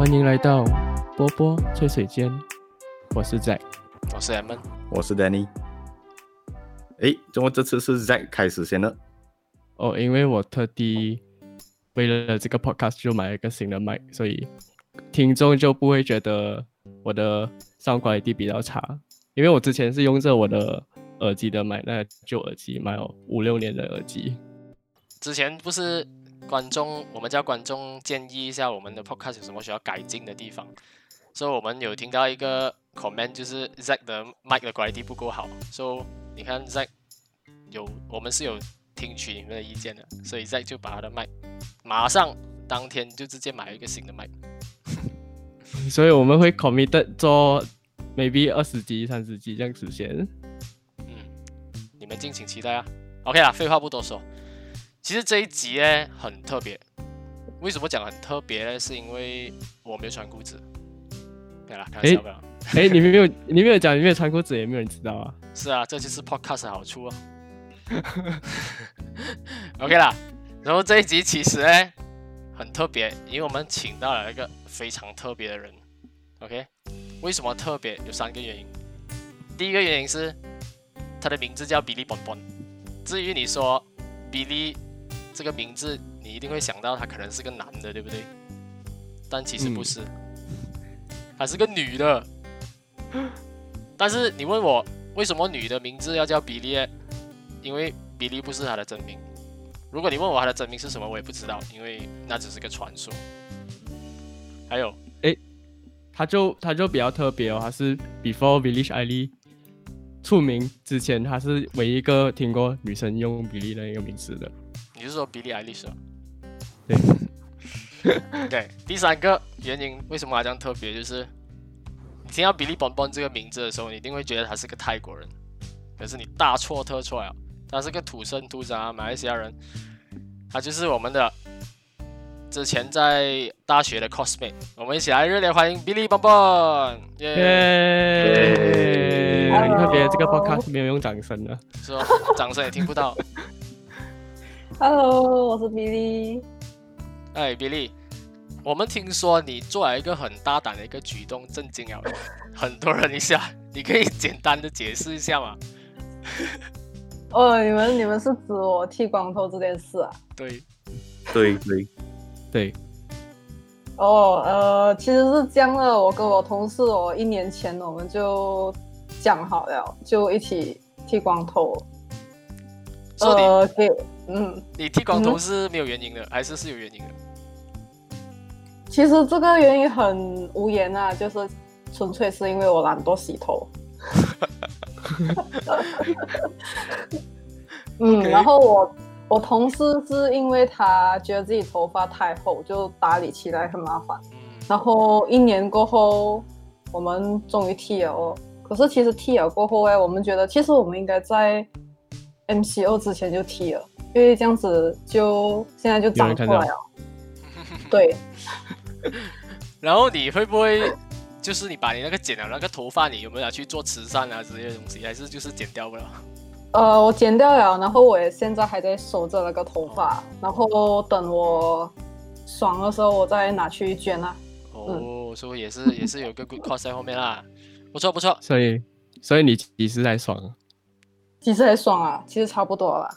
欢迎来到波波吹水间，我是 Zack。我是 M，我是 Danny。诶，怎么这次是 Zack 开始先呢？哦，因为我特地为了这个 podcast 就买了一个新的麦，所以听众就不会觉得我的 sound quality 比较差。因为我之前是用着我的耳机的麦，那旧耳机，买了五六年的耳机。之前不是观众，我们叫观众建议一下我们的 podcast 有什么需要改进的地方，所以我们有听到一个 comment，就是 Zack 的麦的 quality 不够好，所以你看 Zack 有我们是有听取你们的意见的，所以 Zack 就把他的麦马上当天就直接买了一个新的麦。所以我们会 committed 做 maybe 二十集、三十集这样子先。嗯，你们敬请期待啊。OK 啦，废话不多说，其实这一集呢很特别，为什么讲很特别呢？是因为我没有穿裤子。对啦，开玩笑不要。哎，你没有，你没有讲，你没有穿裤子，也没有人知道啊。是啊，这就是 podcast 的好处哦。OK 啦，然后这一集其实呢很特别，因为我们请到了一个非常特别的人。OK，为什么特别？有三个原因。第一个原因是他的名字叫 Billy Bon Bon。至于你说 Billy 这个名字，你一定会想到他可能是个男的，对不对？但其实不是，她是个女的。但是你问我为什么女的名字要叫 Billy？因为 Billy 不是她的真名。如果你问我她的真名是什么，我也不知道，因为那只是个传说。还有，他就他就比较特别哦，他是 Before Billie Eilish 出名之前，他是唯一一个听过女生用 Billie 的一个名字的。你是说 Billy 爱丽丝？对，对。第三个原因为什么它这样特别，就是你听到 Billy Bon Bon 这个名字的时候，你一定会觉得他是个泰国人，可是你大错特错了，他是个土生土长的马来西亚人，他就是我们的之前在大学的 cosmate，我们一起来热烈欢迎 Billy Bon Bon，耶！耶！很特别，这个 podcast 没有用掌声的。是哦，掌声也听不到。Hello，我是 Billy。哎，Billy，我们听说你做了一个很大胆的一个举动，震惊了 很多人一下。你可以简单的解释一下吗？哦，你们你们是指我剃光头这件事啊？对，对对，对，哦，呃，其实是这样的，我跟我同事，我一年前我们就讲好了，就一起剃光头。呃，给，嗯，你剃光头嗯是没有原因的，还是是有原因的？其实这个原因很无言啊，就是纯粹是因为我懒惰洗头。嗯然后我我同事是因为他觉得自己头发太厚，就打理起来很麻烦。嗯，然后一年过后，我们终于剃了哦。可是其实剃了过后哎，我们觉得其实我们应该在 MCO 之前就剃了，因为这样子就现在就长出来了。对，然后你会不会就是你把你那个剪了那个头发，你有没有拿去做慈善啊之类的东西，还是就是剪掉不了？呃，我剪掉了，然后我也现在还在收着那个头发，然后等我爽的时候，我再拿去捐啊。哦，所以也是也是有个 good cause 在后面啦，不错不错。所以所以你几时才爽啊？其实还爽啊，其实差不多了。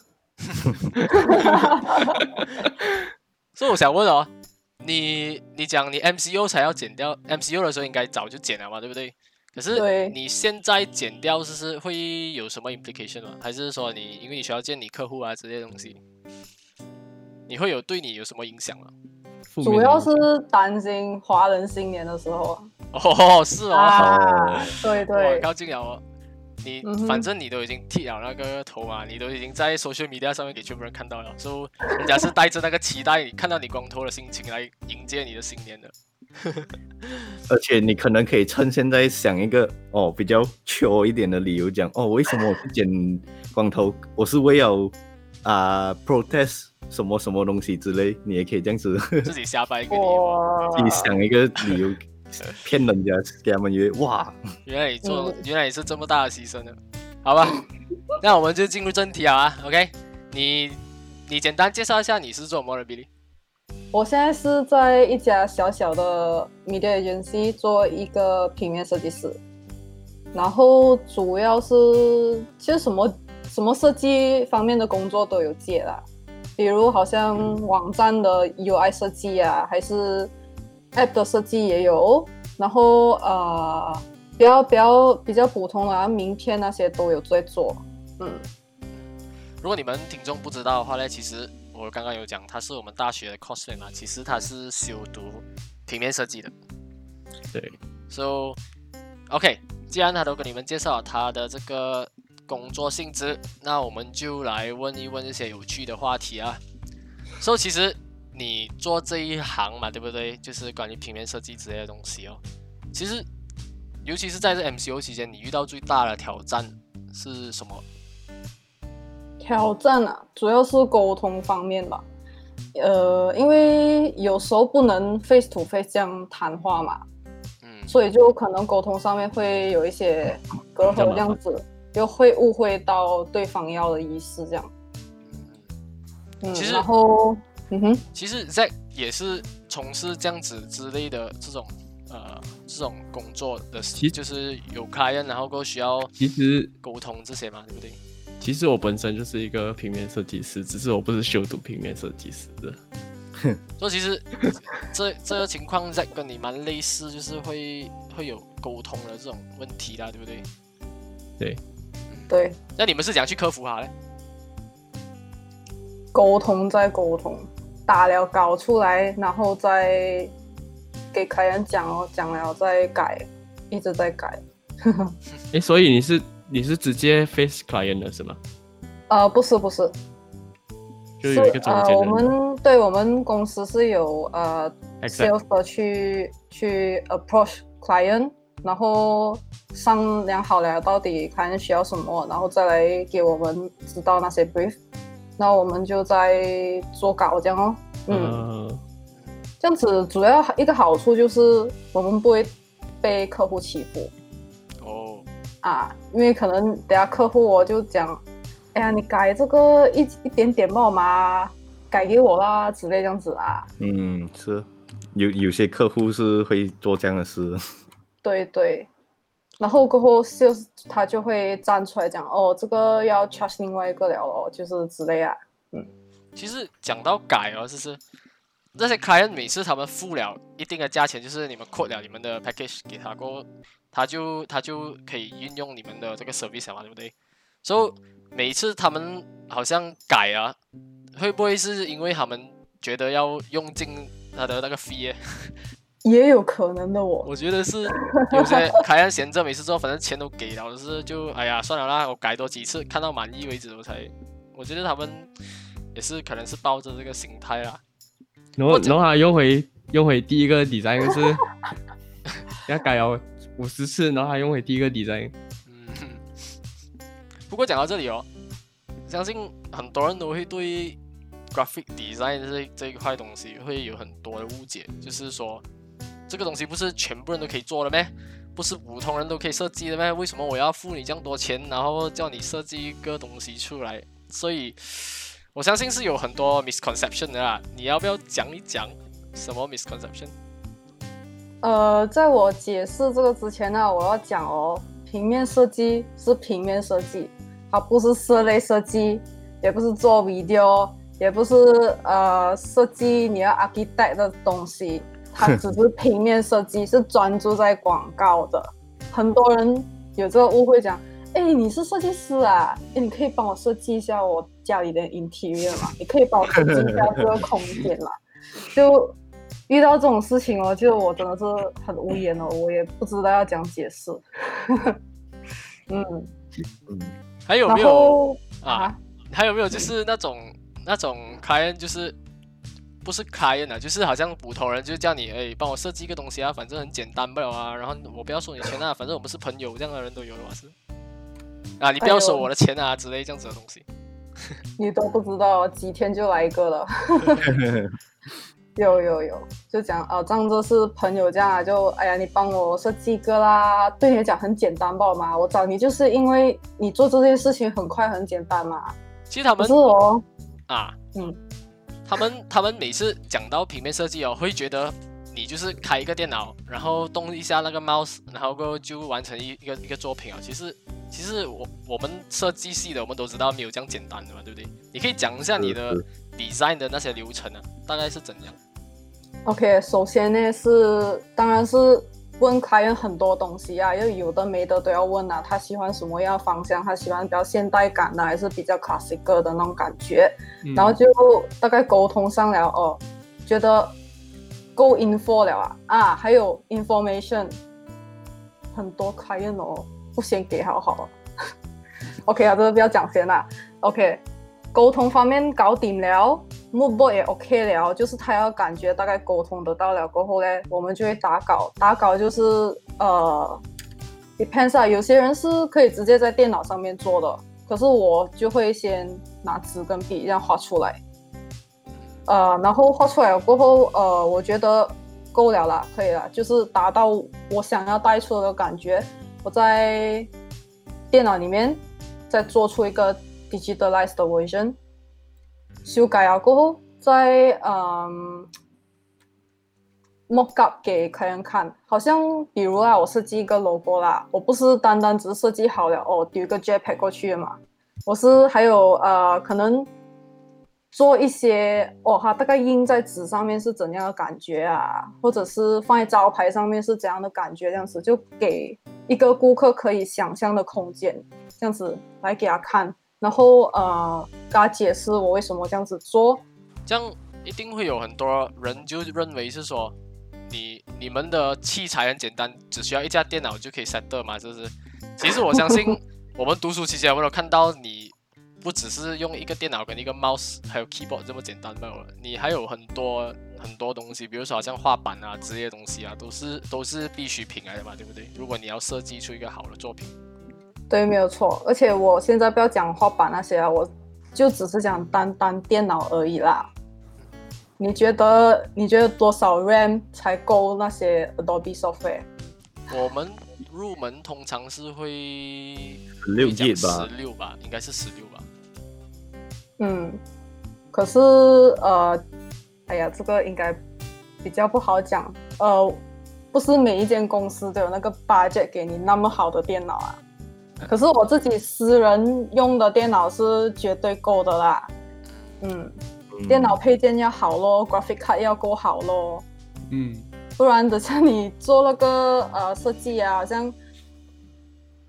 所以我想问哦，你你讲你 MCU 才要剪掉，MCU 的时候应该早就剪了嘛，对不对？可是你现在剪掉，是是会有什么 implication 吗？还是说你因为你需要见你客户啊这些东西，你会有对你有什么影响吗？主要是担心华人新年的时候啊哦，是哦，啊，对哇，对，高进了哦。你、嗯反正你都已经剃了那个头嘛，你都已经在 social media 上面给全部人看到了，所以人家是带着那个期待看到你光头的心情来迎接你的新年的。而且你可能可以趁现在想一个哦比较糗一点的理由讲哦，为什么我去剪光头？我是为了啊、protest 什么什么东西之类，你也可以这样子自己瞎掰一个理由啊。哇 自己想一个理由 骗人家，给他们以为哇，原来你做，嗯原来你是这么大的牺牲的，好吧？那我们就进入正题啊，OK？你你简单介绍一下你是做什么的，比利？我现在是在一家小小的 media agency 做一个平面设计师，然后主要是其实什么什么设计方面的工作都有接啦，比如好像网站的 UI 设计啊，还是 app 的设计也有，然后呃比较比较比较普通的啊名片那些都有在做，嗯。如果你们听众不知道的话呢，其实我刚刚有讲，他是我们大学的 cosplay 嘛，其实他是修读平面设计的。对，So OK，既然他都跟你们介绍了他的这个工作性质，那我们就来问一问一些有趣的话题啊。So 其实你做这一行嘛，对不对？就是关于平面设计之类的东西哦。其实，尤其是在这 MCO 期间，你遇到最大的挑战是什么？挑战啊，主要是沟通方面吧。呃，因为有时候不能 face to face 这样谈话嘛，嗯，所以就可能沟通上面会有一些 隔阂，这样子就会误会到对方要的意思，这样。嗯，其实然后，嗯哼，其实 Zack 也是从事这样子之类的这种呃这种工作的，其就是有 client，然后过需要其实沟通这些嘛，对不对？其实我本身就是一个平面设计师，只是我不是修读平面设计师的。所以其实这这个情况在跟你蛮类似，就是会会有沟通的这种问题啦，对不对？对，对，那你们是怎样去克服它嘞？沟通再沟通，打了稿出来，然后再给客人讲哦，讲了再改，一直在改。诶，所以你是你是直接 face client 的是吗？呃，不是不是，就是有一个中呃，间人。我们对我们公司是有呃 sales 的去去 approach client，然后商量好了到底 client 需要什么，然后再来给我们知道那些 brief，那我们就在做稿这样哦。嗯，呃这样子主要一个好处就是我们不会被客户欺负哦，啊，因为可能等下客户我就讲，哎呀，你改这个一一点点帮我嘛，改给我啦之类这样子啊。嗯，是有有些客户是会做这样的事。对对，然后过后 sales 他就会站出来讲，哦，这个要 charge 另外一个了哦，就是之类啊。嗯其实讲到改哦，就是那些 client 每次他们付了一定的价钱，就是你们 quote 了你们的 package 给他过后，他就他就可以运用你们的这个 service 嘛，对不对？所以每次他们好像改啊，会不会是因为他们觉得要用尽他的那个 fee？也有可能的我，我觉得是有些开案闲着，没事做反正钱都给了，就是就哎呀算了啦，我改多几次，看到满意为止我才。我觉得他们也是可能是抱着这个心态啦。然后然后他用回用回第一个 design 就是 要改了五十次，然后他用回第一个 design。嗯，不过讲到这里哦，相信很多人都会对 graphic design 这这一块东西会有很多的误解，就是说这个东西不是全部人都可以做的咩？不是普通人都可以设计的咩？为什么我要付你这样多钱，然后叫你设计一个东西出来？所以我相信是有很多 misconception 的啦。你要不要讲一讲什么 misconception？呃，在我解释这个之前呢，我要讲哦，平面设计是平面设计，它不是室内设计，也不是做 video，也不是呃设计你要 architect 的东西，它只是平面设计，是专注在广告的。很多人有这个误会，讲，哎，你是设计师啊，哎，你可以帮我设计一下我家里的 interior 吗？你可以帮我设计一下这个空间吗？就遇到这种事情哦，就我真的是很无言哦，我也不知道要怎样解释。嗯，嗯，还有没有啊？还有没有就是那种那种 client 就是不是 client 啊，就是好像普通人就叫你哎帮我设计一个东西啊，反正很简单不了啊，然后我不要收你钱啊，反正我们是朋友，这样的人都有的嘛是。啊，你不要收我的钱啊之类这样子的东西。你都不知道，几天就来一个了。有有有，就讲啊，这样子是朋友这样啊，就哎呀，你帮我设计一个啦，对你来讲很简单吧嘛？我找你就是因为你做这件事情很快很简单嘛。其实他们是哦，啊，嗯，他他们他们每次讲到平面设计哦，会觉得你就是开一个电脑，然后动一下那个 mouse，然后过后就完成一一个一个作品啊。其实其实我我们设计系的，我们都知道没有这样简单的嘛，对不对？你可以讲一下你的 design 的那些流程啊，大概是怎样？OK，首先呢是，当然是问客人很多东西啊，要有的没的都要问啊。他喜欢什么样的方向？他喜欢比较现代感的，还是比较 classic 的那种感觉？嗯然后就大概沟通上了哦，觉得够 info 了啊啊，还有 information，很多 client 哦，不先给好好。OK 啊，这个不要讲先啦。OK，沟通方面搞定了，mood board 也 OK 了，就是他要感觉大概沟通得到了过后呢，我们就会打稿。打稿就是呃，depends 啊，有些人是可以直接在电脑上面做的，可是我就会先拿纸跟笔这样画出来。呃，然后画出来了过后，呃，我觉得够了啦，可以了，就是达到我想要带出的感觉。我在电脑里面再做出一个 digitalized 的 version，修改了过后，再嗯 mock up 给客人看。好像比如啊，我设计一个 logo 啦，我不是单单只是设计好了哦，丢一个 JPEG 过去的嘛，我是还有呃可能。做一些哦，它大概印在纸上面是怎样的感觉啊，或者是放在招牌上面是怎样的感觉，这样子就给一个顾客可以想象的空间，这样子来给他看，然后呃，跟他解释我为什么这样子做。这样一定会有很多人就认为是说，你你们的器材很简单，只需要一架电脑就可以 set 嘛，是不是？其实我相信 我们读书期间，我们有看到你不只是用一个电脑跟一个 mouse 还有 keyboard 这么简单罢了，你还有很多很多东西，比如说好像画板啊之类的东西啊，都是都是必需品来的嘛，对不对？如果你要设计出一个好的作品，对，没有错。而且我现在不要讲画板那些啊，我就只是讲单单电脑而已啦。你觉得你觉得多少 RAM 才够那些 Adobe software？我们入门通常是会六 G 吧十，六吧，应该是十六吧。嗯，可是呃，哎呀，这个应该比较不好讲。呃，不是每一间公司都有那个 budget 给你那么好的电脑啊。可是我自己私人用的电脑是绝对够的啦。嗯，嗯。电脑配件要好咯，graphic card 要够好咯，嗯，不然等下你做那个呃设计啊，好像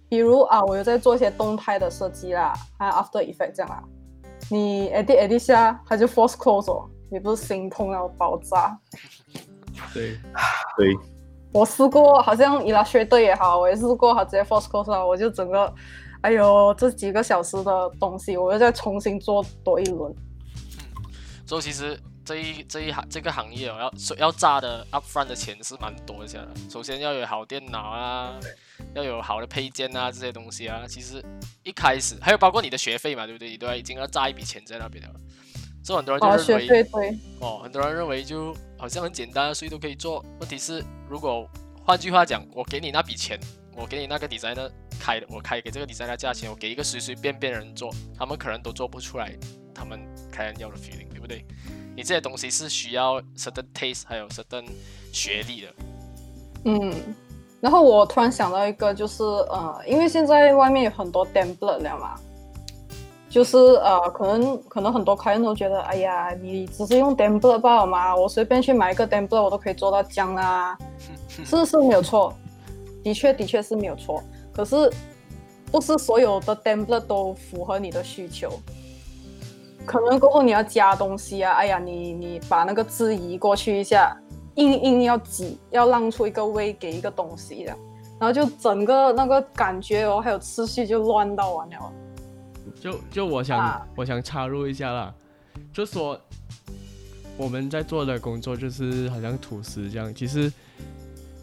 比如啊，我有在做一些动态的设计啦，还有 After Effect 这样啦，你 edit edit 下，它就 force close 哦，你不是心痛要爆炸？对，对，我试过，好像 Illustrator 也好，我也试过，它直接 force close 啊，我就整个，哎呦，这几个小时的东西，我又再重新做多一轮。嗯所以其实这一这一行这个行业哦，要所要炸的 upfront 的钱是蛮多一下的。首先要有好电脑啊，要有好的配件啊，这些东西啊，其实一开始还有包括你的学费嘛，对不对？你都要已经要炸一笔钱在那边了。所以很多人哦，学就认为，费对，哦，很多人认为就好像很简单，谁都可以做。问题是，如果换句话讲，我给你那笔钱，我给你那个 designer 开的，我开给这个 designer 价钱，我给一个随随便便的人做，他们可能都做不出来他们开人要的 feeling，对不对？你这些东西是需要 certain taste，还有 certain 学历的。嗯，然后我突然想到一个，就是呃，因为现在外面有很多 template 了嘛，就是呃，可能可能很多客人都觉得，哎呀，你只是用 template 罢了嘛，我随便去买一个 template，我都可以做到这样啦，是是没有错，的确的确是没有错，可是不是所有的 template 都符合你的需求。可能过后你要加东西啊，哎呀，你你把那个字移过去一下，硬硬要挤，要让出一个位给一个东西这样，然后就整个那个感觉哦，还有次序就乱到完了。就就我想、啊我想插入一下啦，就说我们在做的工作就是好像吐司这样，其实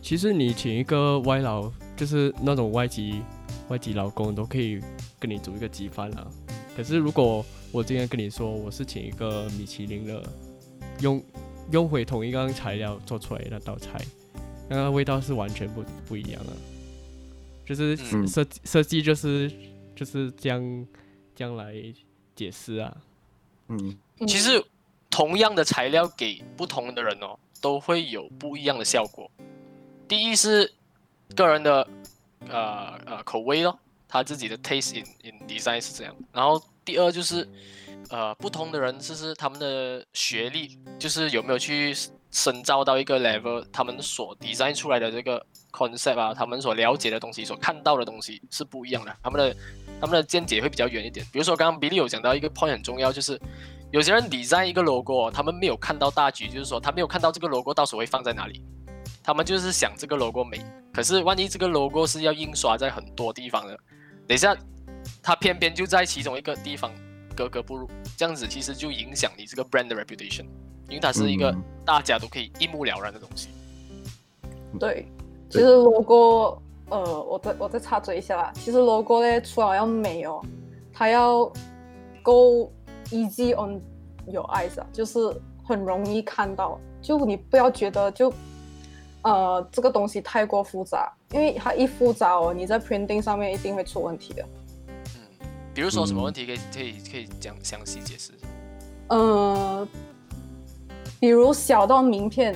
其实你请一个外劳，就是那种外籍外籍劳工都可以跟你煮一个鸡饭啦。可是如果我今天跟你说我是请一个米其林的，用用回同一样材料做出来的那道菜，那个味道是完全不不一样的。就是嗯设计设计就是就是这样这样来解释啊。嗯，其实同样的材料给不同的人哦，都会有不一样的效果。第一是个人的呃呃口味咯，他自己的 taste in in design 是这样。然后第二就是呃不同的人就是他们的学历，就是有没有去深造到一个 level，他们所 design 出来的这个 concept 啊，他们所了解的东西，所看到的东西是不一样的，他们的他们的见解会比较远一点。比如说刚刚比利有讲到一个 point 很重要，就是有些人 design 一个 logo，哦他们没有看到大局，就是说他没有看到这个 logo 到时候会放在哪里，他们就是想这个 logo 美，可是万一这个 logo 是要印刷在很多地方的，等一下它偏偏就在其中一个地方格格不入，这样子其实就影响你这个 brand 的 reputation，因为它是一个嗯。大家都可以一目了然的东西。对，其实 logo，呃，我再我再插嘴一下啦。其实 logo 呢，除了要美哦，它要够 easy on your eyes 啊，就是很容易看到。就你不要觉得就呃这个东西太过复杂，因为它一复杂哦，你在 printing 上面一定会出问题的。嗯，比如说什么嗯问题可以可以可以讲详细解释？呃，比如小到名片，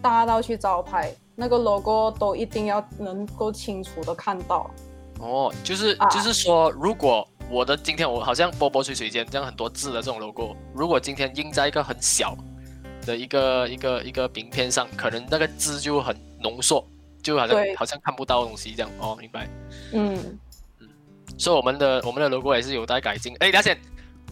大到去招牌，那个 logo 都一定要能够清楚的看到。哦，就是啊就是说，如果我的今天我好像波波水水间这样很多字的这种 logo，如果今天印在一个很小的一个一个一个名片上，可能那个字就很浓缩，就好像好像看不到东西这样。哦，明白。嗯嗯，所以我们的我们的 logo 也是有待改进。哎，梁显，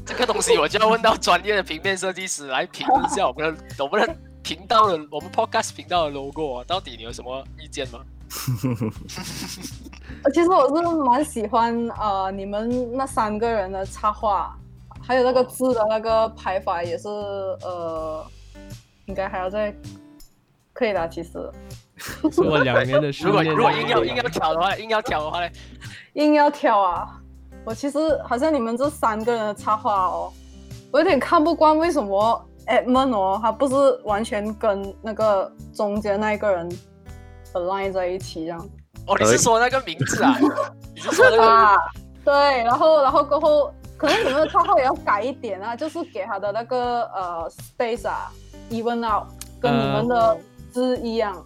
这个东西我就要问到专业的平面设计师来评一下我们的我们的频道的我们 podcast 频道的 logo 啊，到底你有什么意见吗？呃 其实我是蛮喜欢呃你们那三个人的插画，还有那个字的那个排法也是呃，应该还要再可以的，其实是我两年的训如果。如果硬要硬要挑的话，硬要挑的话呢？硬要挑啊。我其实好像你们这三个人的插画哦，我有点看不惯，为什么 Edmund 哦，他不是完全跟那个中间那一个人 align 在一起这样哦，你是说那个名字啊？你是说那个？啊？对，然后然后过后，可能你们的插画也要改一点啊，就是给他的那个呃 space 啊 even out，跟你们的字一样。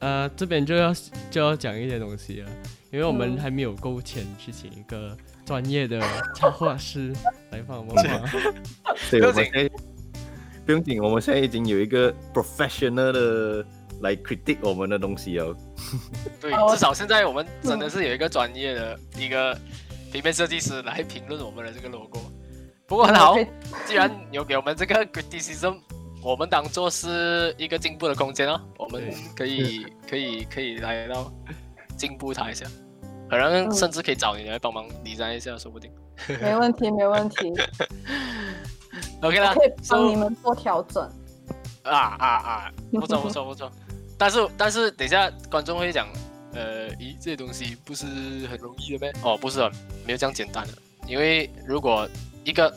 呃，这边就要就要讲一些东西了，因为我们嗯还没有够钱去请一个专业的插画师来帮我们画。对，不用紧我们现在不用紧，我们现在已经有一个 professional 的来 critique 我们的东西哦。对，哦至少现在我们真的是有一个专业的一个平面设计师来评论我们的这个 logo。不过很好，既然有给我们这个 criticism，我们当做是一个进步的空间哦，我们可以 可以可以来到进步它一下，可能嗯甚至可以找你来帮忙 design 一下，说不定。没问题，没问题，OK 啦可以帮你们做调整。啊啊啊，不错不错不错。但是但是等一下观众会讲，呃，咦，这些东西不是很容易的咩？哦，不是啊，没有这样简单的。因为如果一个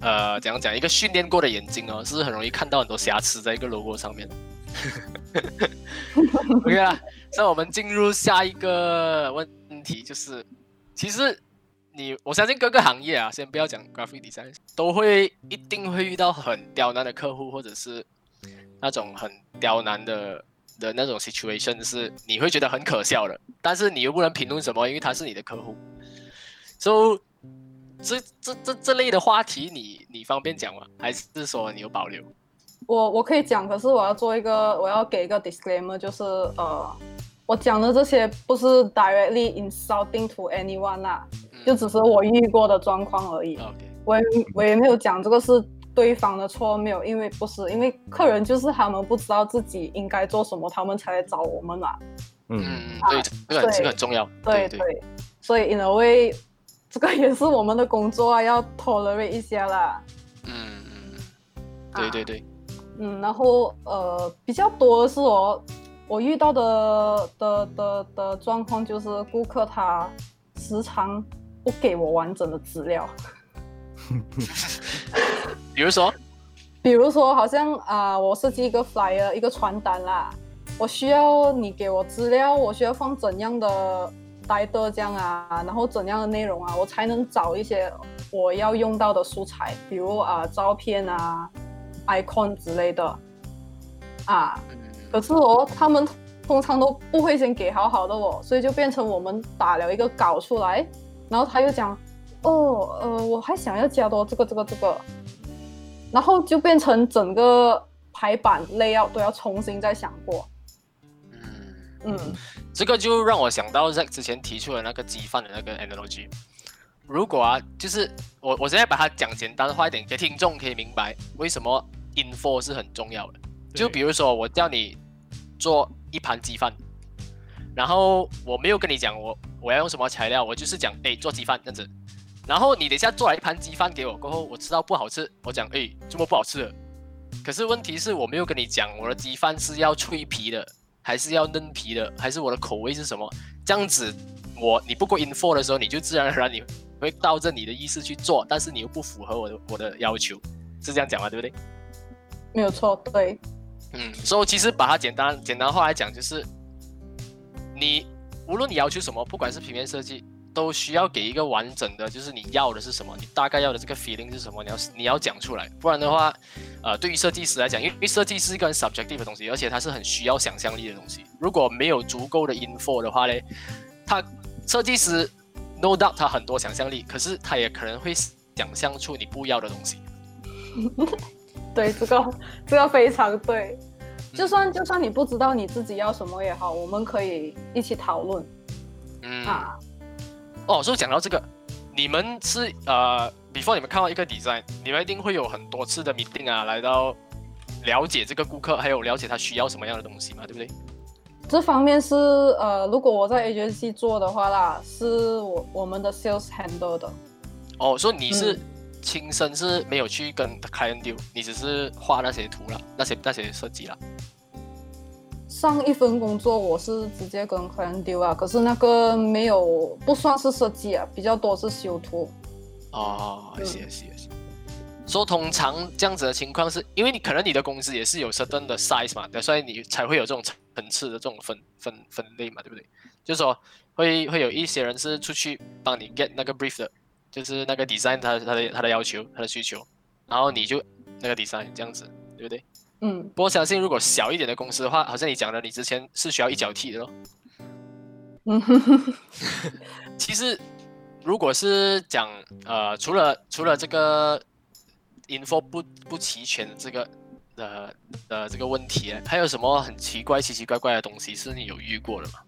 呃怎样讲，一个训练过的眼睛哦，是很容易看到很多瑕疵在一个 logo 上面。OK 啦，那我们进入下一个问题，就是其实你我相信各个行业啊，先不要讲 graphic design，都会一定会遇到很刁难的客户，或者是那种很刁难的的那种 situation，是你会觉得很可笑的，但是你又不能评论什么，因为他是你的客户。So 这这这这类的话题你，你方便讲吗？还是说你有保留？我我可以讲，可是我要做一个，我要给一个 disclaimer，就是呃，我讲的这些不是 directly insulting to anyone 啦，嗯就只是我遇过的状况而已。OK，我也我也没有讲这个是对方的错，没有，因为不是，因为客人就是他们不知道自己应该做什么，他们才来找我们嘛。嗯，嗯，对，这个很这个很重要。对对对，所以 in a way，这个也是我们的工作啊，要 tolerate 一下啦。嗯嗯嗯，对对对，嗯，然后呃，比较多的是我我遇到的的的的状况就是顾客他时常不给我完整的资料，比如说，比如说好像啊、我设计一个 flyer 一个传单啦，我需要你给我资料，我需要放怎样的 title 这样啊，然后怎样的内容啊，我才能找一些我要用到的素材，比如啊、照片啊。icon 之类的啊。嗯可是哦，他们通常都不会先给好好的哦，所以就变成我们打了一个稿出来，然后他又讲，哦，呃，我还想要加多这个这个这个，然后就变成整个排版 layout 都要重新再想过。嗯，嗯这个就让我想到 Zack 之前提出的那个鸡饭的那个 analogy。如果啊，就是我我现在把它讲简单化一点，给听众可以明白为什么 info 是很重要的。就比如说我叫你做一盘鸡饭，然后我没有跟你讲我我要用什么材料，我就是讲哎做鸡饭这样子。然后你等一下做了一盘鸡饭给我过后，我吃到不好吃，我讲哎这么不好吃了。可是问题是我没有跟你讲我的鸡饭是要脆皮的，还是要嫩皮的，还是我的口味是什么？这样子我你不过 info 的时候，你就自然而然你会照着你的意思去做，但是你又不符合我的我的要求，是这样讲吗？对不对？没有错，对，嗯，所以其实把它简单简单化来讲，就是你无论你要求什么，不管是平面设计，都需要给一个完整的，就是你要的是什么，你大概要的这个 feeling 是什么，你要你要讲出来，不然的话，呃，对于设计师来讲，因为设计是一个很 subjective 的东西，而且它是很需要想象力的东西。如果没有足够的 info 的话呢，他设计师 no doubt 他很多想象力，可是他也可能会想象出你不要的东西。对，这个这个非常对。就算就算你不知道你自己要什么也好，我们可以一起讨论嗯，啊。哦，所以讲到这个，你们是呃，before 你们看到一个 design，你们一定会有很多次的 meeting 啊，来到了解这个顾客，还有了解他需要什么样的东西嘛，对不对？这方面是呃，如果我在 agency 做的话啦，是我我们的 sales handle 的。哦，所以你是嗯亲身是没有去跟 client deal，你只是画那些图了，那些那些设计了。上一份工作我是直接跟 client deal 啊，可是那个没有不算是设计啊，比较多是修图。哦，嗯是是是。说通常这样子的情况是，因为你可能你的公司也是有 certain 的 size 嘛，对，所以你才会有这种层层次的这种分分分类嘛，对不对？就是说会会有一些人是出去帮你 get 那个 brief 的，就是那个 design 他他的他的要求他的需求，然后你就那个 design 这样子，对不对？嗯，不过相信如果小一点的公司的话，好像你讲的，你之前是需要一脚踢的咯。嗯，其实，如果是讲呃，除了除了这个 info 不不齐全的这个呃呃这个问题，还有什么很奇怪、奇奇怪怪的东西是你有遇过的吗？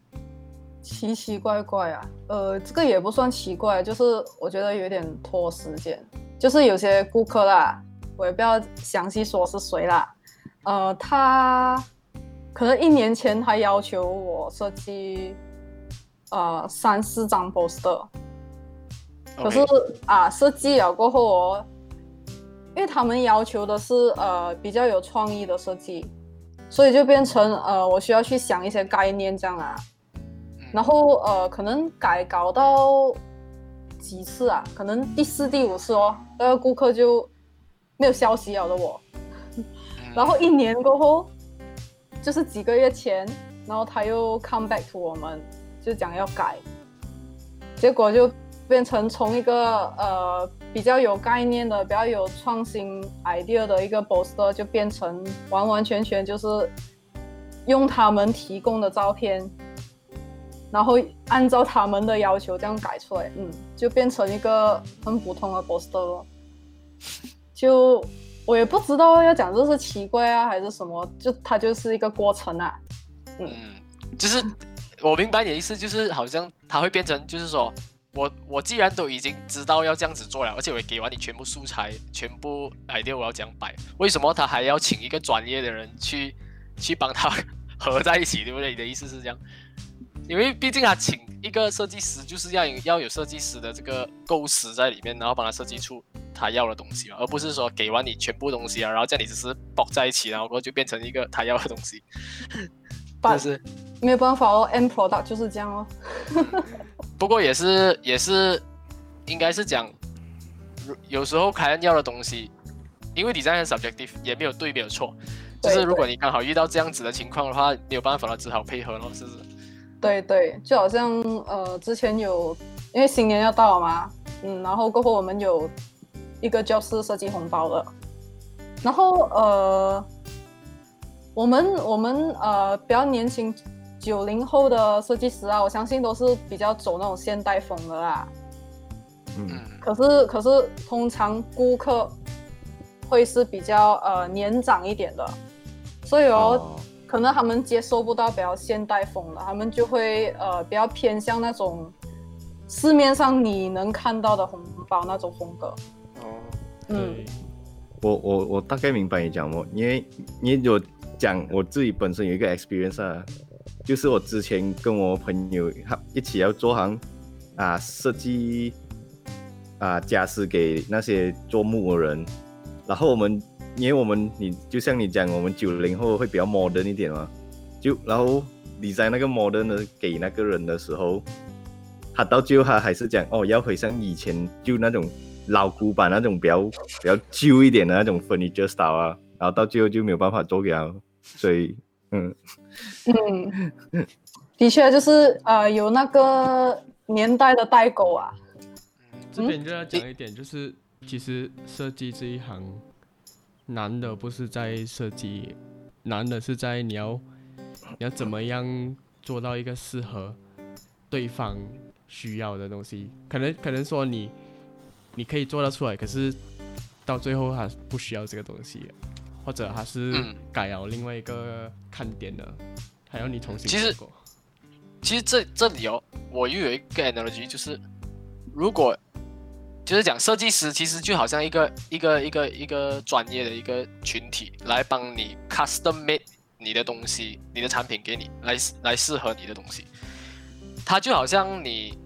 奇奇怪怪啊，呃，这个也不算奇怪，就是我觉得有点拖时间。就是有些顾客啦，我也不要详细说是谁啦，呃，他可能一年前他要求我设计呃三四张 poster，可是啊，设计了过后哦，因为他们要求的是呃比较有创意的设计，所以就变成呃我需要去想一些概念这样啊，嗯然后呃可能改搞到几次啊，可能第四、第五次哦，那个顾客就没有消息了的我，嗯。然后一年过后，就是几个月前，然后他又 come back to 我们，就讲要改，结果就变成从一个呃比较有概念的、比较有创新 idea 的一个 poster，就变成完完全全就是用他们提供的照片，然后按照他们的要求这样改出来，嗯，就变成一个很普通的 poster 咯。就我也不知道要讲这是奇怪啊还是什么，就它就是一个过程啊。嗯，就是我明白你的意思，就是好像它会变成，就是说我我既然都已经知道要这样子做了，而且我也给完你全部素材、全部 idea 我要这样摆，为什么他还要请一个专业的人去去帮他 合在一起，对不对？你的意思是这样？因为毕竟他请一个设计师，就是要有要有设计师的这个构思在里面，然后帮他设计出他要的东西嘛，而不是说给完你全部东西啊，然后叫你只是包在一起，然后过后就变成一个他要的东西。但是没有办法哦，end product 就是这样哦。不过也是也是，应该是讲，有时候凯恩要的东西，因为 design 很 subjective，也没有对没有错，就是如果你刚好遇到这样子的情况的话，没有办法了，只好配合咯，是不是？对对，就好像呃，之前有因为新年要到了嘛，嗯，然后过后我们有一个教室设计红包的，然后呃，我们我们呃比较年轻九零后的设计师啊，我相信都是比较走那种现代风的啦。嗯。嗯可是可是通常顾客会是比较呃年长一点的，所以哦，可能他们接受不到比较现代风的，他们就会呃比较偏向那种市面上你能看到的红包那种风格。哦，嗯，我我我大概明白你讲我，因为你有讲我自己本身有一个 experience 啊，就是我之前跟我朋友他一起要做行啊设计啊家私给那些做木的人，然后我们因为我们你就像你讲，我们九零后会比较 modern 一点嘛，就然后你在那个 modern 的给那个人的时候，他到最后他还是讲哦要回像以前就那种老古板那种比较比较旧一点的那种 furniture style 啊，然后到最后就没有办法做给他，所以嗯。嗯，的确就是呃有那个年代的代沟啊。这边就要讲一点，就是其实设计这一行难的不是在设计，难的是在你要你要怎么样做到一个适合对方需要的东西。可能可能说你你可以做得出来，可是到最后他不需要这个东西，或者他是嗯改了另外一个看点的，还要你重新其实做过。其实这这里哦，我又有一个 analogy，就是如果就是讲设计师，其实就好像一个一个一个一个专业的一个群体，来帮你 custom made 你的东西，你的产品给你，来来适合你的东西。它就好像你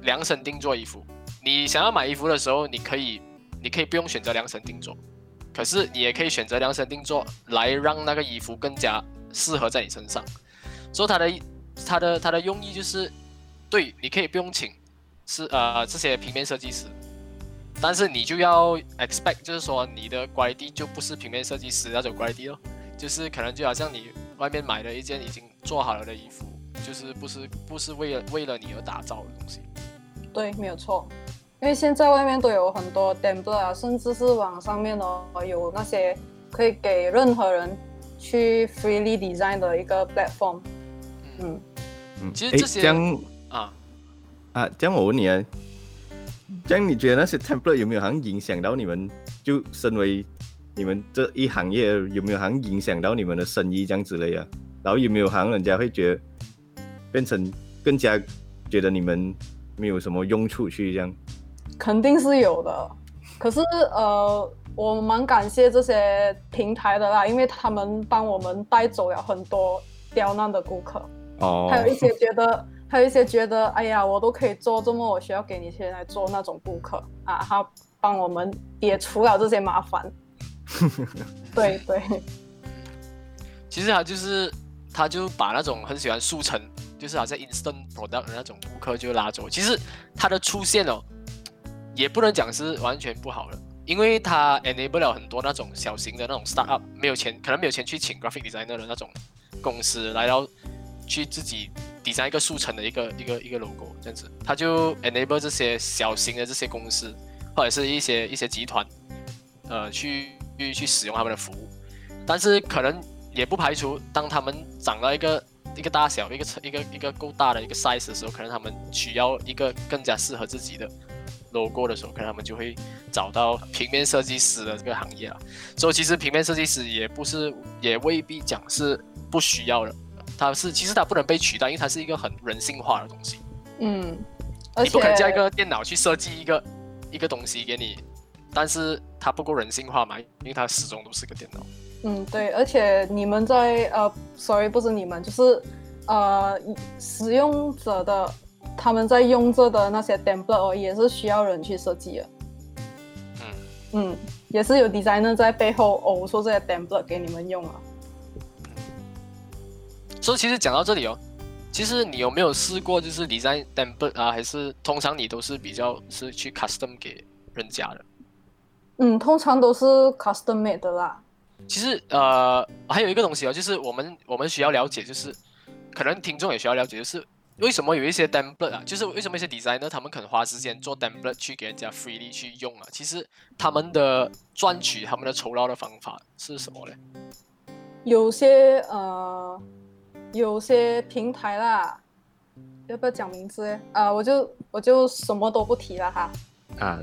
量身定做衣服，你想要买衣服的时候，你可以你可以不用选择量身定做，可是你也可以选择量身定做，来让那个衣服更加适合在你身上。所以它的它的它的用意就是，对，你可以不用请是呃这些平面设计师，但是你就要 expect，就是说你的 quality 就不是平面设计师那种 quality 咯，就是可能就好像你外面买了一件已经做好了的衣服，就是不是不是为了为了你而打造的东西。对，没有错。因为现在外面都有很多 template 啊，甚至是网上面哦有那些可以给任何人去 freely design 的一个 platform。嗯，嗯，其实这些这样啊，啊，这样我问你啊，这样你觉得那些 template 有没有好像影响到你们？就身为你们这一行业，有没有好像影响到你们的生意这样之类啊？然后有没有好像人家会觉得变成更加觉得你们没有什么用处去这样？肯定是有的。可是呃，我蛮感谢这些平台的啦，因为他们帮我们带走了很多刁难的顾客，哦，还有一些觉得，还有一些觉得，哎呀，我都可以做，这么我需要给你钱来做那种顾客啊，他帮我们也除了这些麻烦。对对，其实他就是他就把那种很喜欢速成，就是好像 instant product 的那种顾客就拉走。其实他的出现哦，也不能讲是完全不好的，因为他 enable 了很多那种小型的那种 startup 没有钱，可能没有钱去请 graphic designer 的那种公司来到去自己 design 一个速成的一个一个一个 logo 这样子，他就 enable 这些小型的这些公司或者是一些一些集团，呃，去去去使用他们的服务，但是可能也不排除当他们长到一个一个大小一个一个一个够大的一个 size 的时候，可能他们需要一个更加适合自己的 logo 的时候，可能他们就会找到平面设计师的这个行业了。所以其实平面设计师也不是，也未必讲是不需要的，它是其实它不能被取代，因为它是一个很人性化的东西。嗯，你不可能叫一个电脑去设计一个一个东西给你，但是它不够人性化嘛，因为它始终都是个电脑。嗯，对，而且你们在呃，sorry，不是你们，就是呃，使用者的他们在用着的那些 template 哦，也是需要人去设计的。嗯，嗯，也是有 designer 在背后呕出这些 template 给你们用啊。所以其实讲到这里哦，其实你有没有试过就是 design template 啊，还是通常你都是比较是去 custom 给人家的？嗯，通常都是 custom made 的啦。其实呃，还有一个东西哦，就是我们我们需要了解，就是可能听众也需要了解，就是为什么有一些 template 啊，就是为什么一些 designer 他们肯花时间做 template 去给人家 freely 去用啊？其实他们的赚取他们的酬劳的方法是什么嘞？有些呃，有些平台啦，要不要讲名字诶？啊、我就我就什么都不提了哈。啊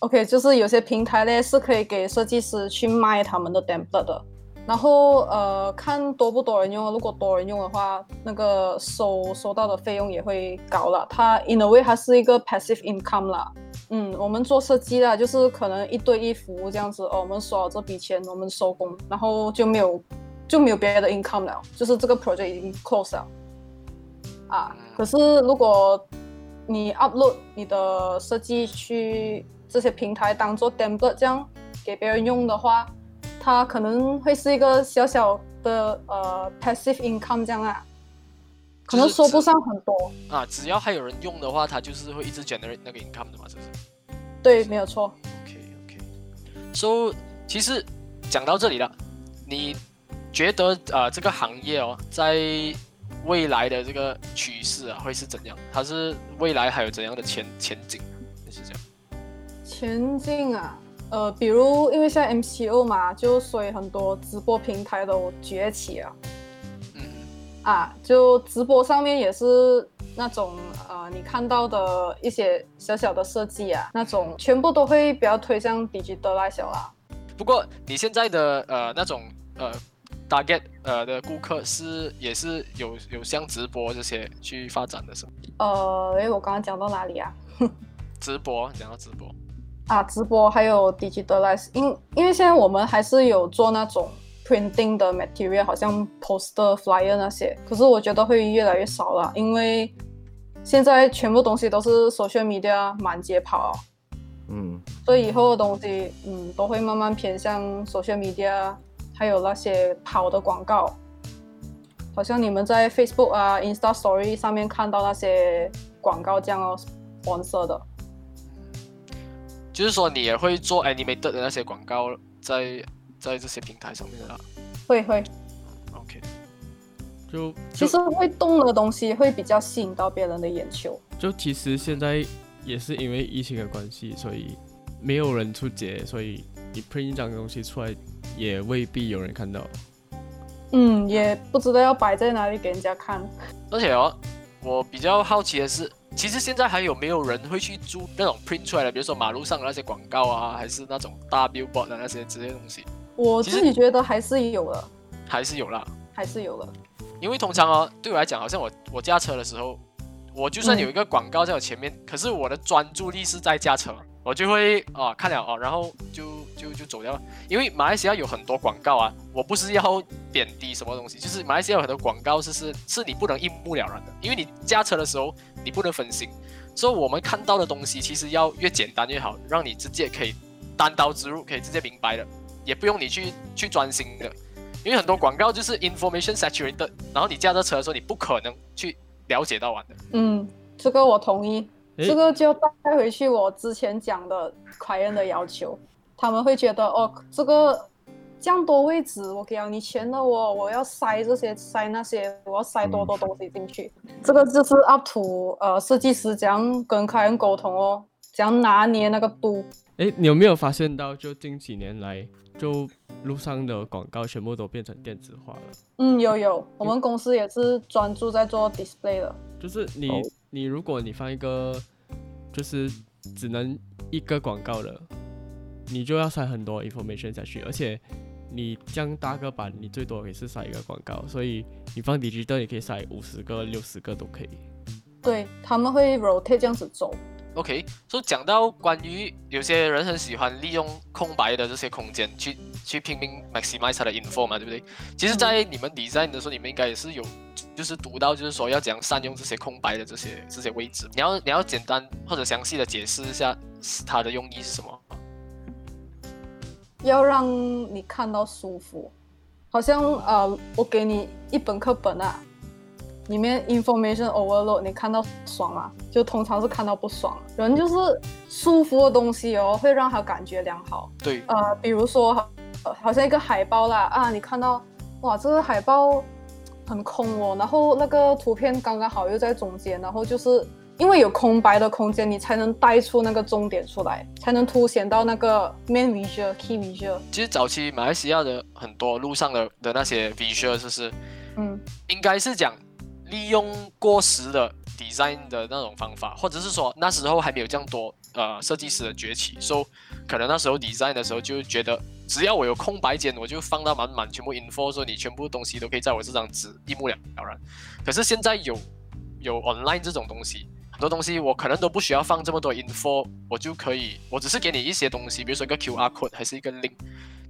，OK，就是有些平台呢是可以给设计师去卖他们的 template 的，然后呃看多不多人用，如果多人用的话，那个收收到的费用也会高了。它 in a way 它是一个 passive income 啦。嗯，我们做设计啦，就是可能一对一服务这样子哦，我们收了这笔钱，我们收工，然后就没有就没有别的 income 了，就是这个 project 已经 close 了。啊，可是如果你 upload 你的设计去这些平台当做 template 这样给别人用的话，它可能会是一个小小的呃 passive income 这样啊，可能说不上很多。啊，只要还有人用的话，它就是会一直 generate 那个 income 的嘛，是不是对，没有错。？OK OK。So 其实讲到这里了，你觉得呃这个行业哦，在未来的这个趋势啊会是怎样？它是未来还有怎样的前前景？就是这样。前进啊，呃，比如因为现在 MCO 嘛，就所以很多直播平台都崛起啊嗯，啊，就直播上面也是那种呃，你看到的一些小小的设计啊，那种全部都会比较推向 digital 来小啦。不过你现在的呃那种呃 target 呃的顾客是也是有有像直播这些去发展的是吗？呃，诶，我刚刚讲到哪里啊？直播，讲到直播，啊，直播还有 digitalize，因因为现在我们还是有做那种 printing 的 material，好像 poster、flyer 那些，可是我觉得会越来越少了，因为现在全部东西都是 social media 满街跑，嗯，所以以后的东西，嗯，都会慢慢偏向 social media，还有那些跑的广告，好像你们在 Facebook 啊、Insta Story 上面看到那些广告这样哦，sponsor 的。就是说你也会做 animated 的那些广告在在这些平台上面的啦。会会，OK，就其就实会动的东西会比较吸引到别人的眼球。就其实现在也是因为疫情的关系，所以没有人出街，所以你 print 一张东西出来也未必有人看到。嗯，也不知道要摆在哪里给人家看。而且哦，我比较好奇的是，其实现在还有没有人会去租那种 print 出来的，比如说马路上的那些广告啊，还是那种大 billboard 的那些之类的东西，我自己觉得还是有了，还是有啦。还是有了。因为通常哦，对我来讲，好像我我驾车的时候，我就算嗯有一个广告在我前面，可是我的专注力是在驾车，我就会啊看了啊，然后就就就走掉了。因为马来西亚有很多广告啊，我不是要贬低什么东西，就是马来西亚有很多广告是是是你不能一目了然的，因为你驾车的时候你不能分心，所以我们看到的东西其实要越简单越好，让你直接可以单刀直入，可以直接明白的，也不用你去去专心的。因为很多广告就是 information saturated，然后你驾着车的时候，你不可能去了解到完的。嗯，这个我同意。诶这个就带回去我之前讲的 client 的要求，他们会觉得哦，这个这样多位置，我给了你钱了哦，我要塞这些塞那些，我要塞多多东西进去。这个就是 up to 呃设计师怎样跟客人沟通哦，怎样拿捏那个度。诶，你有没有发现到，就近几年来，就路上的广告全部都变成电子化了？嗯，有有，我们公司也是专注在做 display 的。就是你、哦你如果你放一个就是只能一个广告的，你就要塞很多 information 下去，而且你这样大个版，你最多也是塞一个广告，所以你放 digital 你可以塞五十个、六十个都可以。对，他们会 rotate 这样子走。OK，所以讲到关于有些人很喜欢利用空白的这些空间去去拼命 maximize 它的 info 嘛，对不对？其实，在你们 design 的时候，你们应该也是有就是读到，就是说要怎样善用这些空白的这些这些位置。你要你要简单或者详细的解释一下它的用意是什么？要让你看到舒服，好像呃，我给你一本课本啊，里面 information overload，你看到爽吗？就通常是看到不爽。人就是舒服的东西哦，会让他感觉良好。对，呃，比如说好像一个海报啦啊，你看到哇，这个海报很空哦，然后那个图片刚刚好又在中间，然后就是因为有空白的空间，你才能带出那个重点出来，才能凸显到那个 main visual key visual。其实早期马来西亚的很多路上的的那些 visual 就是嗯应该是讲利用过时的 design 的那种方法，或者是说那时候还没有这样多呃设计师的崛起，所、以可能那时候 design 的时候就觉得只要我有空白间，我就放到满满全部 info，说你全部东西都可以在我这张纸一目了然。可是现在有有 online 这种东西。很多东西我可能都不需要放这么多 info，我就可以，我只是给你一些东西，比如说一个 QR code 还是一个 link，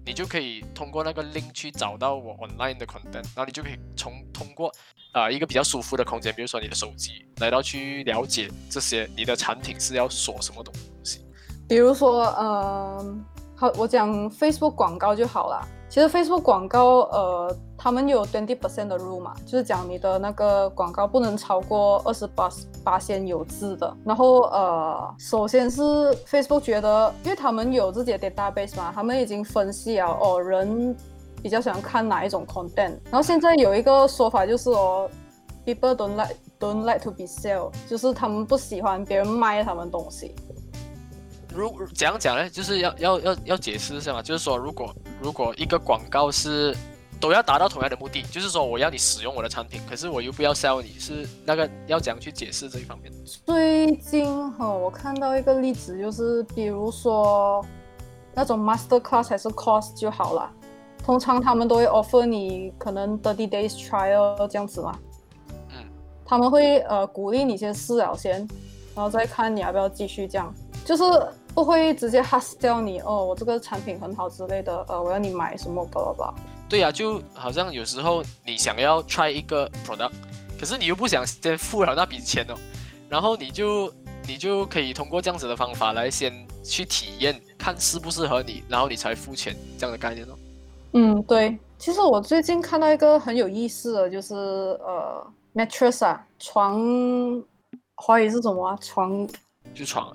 你就可以通过那个 link 去找到我 online 的 content，然后你就可以从通过啊、一个比较舒服的空间，比如说你的手机，来到去了解这些你的产品是要锁什么东西。比如说，嗯、好，我讲 Facebook 广告就好了。其实 Facebook 广告，呃，他们有 twenty percent 的 rule 嘛，就是讲你的那个广告不能超过二十八八先有字的。然后，呃，首先是 Facebook 觉得，因为他们有自己的 database 嘛，他们已经分析了哦，人比较喜欢看哪一种 content。然后现在有一个说法就是哦，people don't like don't like to be sell，就是他们不喜欢别人卖他们东西。如怎样讲呢？就是要要要要解释一下嘛，就是说如果如果一个广告是都要达到同样的目的，就是说我要你使用我的产品，可是我又不要 sell 你，是那个要怎样去解释这一方面？最近哈，我看到一个例子，就是比如说那种 master class 还是 course 就好了。通常他们都会 offer 你可能 thirty days trial 这样子嘛。嗯，他们会呃鼓励你先试了先，然后再看你要不要继续这样，就是不会直接 hus 掉你哦，我这个产品很好之类的，呃，我要你买什么，巴拉巴拉。对呀、就好像有时候你想要 try 一个 product，可是你又不想先付了那笔钱哦，然后你就你就可以通过这样子的方法来先去体验，看适不适合你，然后你才付钱这样的概念哦。嗯，对。其实我最近看到一个很有意思的，就是呃，mattress 啊，床，华语是什么啊？床，就床，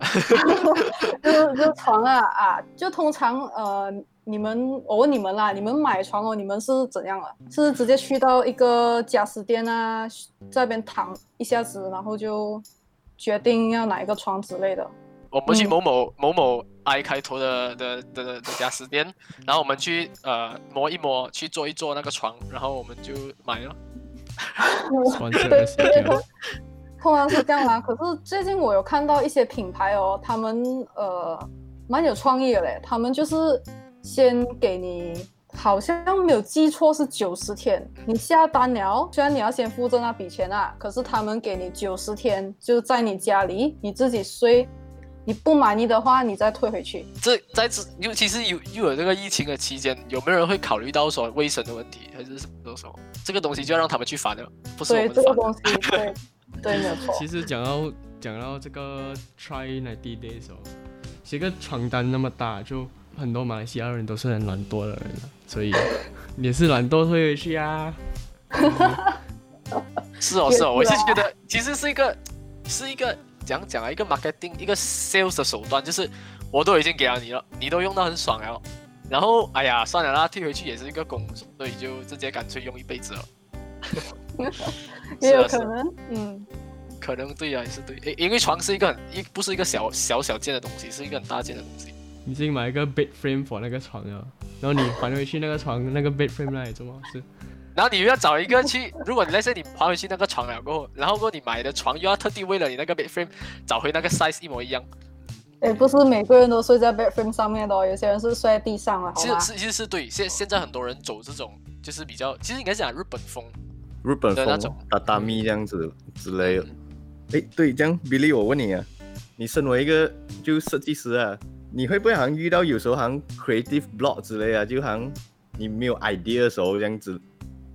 就就床啊啊，就通常呃，你们我问你们啦，你们买床哦，你们是怎样啊？是直接去到一个家私店啊，在那边躺一下子，然后就决定要哪一个床之类的？我们去嗯某某、某某 I 开头的的的的的家私店，然后我们去呃摸一摸，去坐一坐那个床，然后我们就买了。通通常是这样啦。可是最近我有看到一些品牌哦，他们呃蛮有创意的嘞。他们就是先给你，好像没有记错是九十天，你下单了，虽然你要先付这那笔钱啊，可是他们给你九十天，就在你家里你自己睡。你不满意的话，你再退回去。这在这，尤其是有又有这个疫情的期间，有没有人会考虑到说卫生的问题，还是什么什么？这个东西就要让他们去烦了，不是我对们烦。这个东西，对对，没有错。其实讲到讲到这个 try ninety days 哦，写个床单那么大，就很多马来西亚人都是很懒惰的人啊，所以也是懒惰退回去啊。是哦，是哦，我是觉得其实是一个是一个讲讲啊，一个 marketing 一个 sales 的手段，就是我都已经给了你了，你都用到很爽了，然后哎呀算了啦，退回去也是一个工，所以就直接干脆用一辈子了。也有可能，嗯，可能对啊，也是对，因因为床是一个很一不是一个小小小件的东西，是一个很大件的东西。你已经买一个 bed frame for 那个床了，然后你还回去那个床那个 bed frame 那里做么？是然后你又要找一个去，如果你那些你还回去那个床了过后，然后过后你买的床又要特地为了你那个 bed frame 找回那个 size 一模一样，也不是每个人都睡在 bed frame 上面的哦，有些人是睡在地上了？其实是其实是对，现现在很多人走这种就是比较，其实应该讲日本风，日本风榻榻米这样子之类的。哎，对，这样 Billy，我问你啊，你身为一个就设计师啊，你会不会好像遇到有时候好像 creative block 之类啊，就好像你没有 idea 的时候这样子，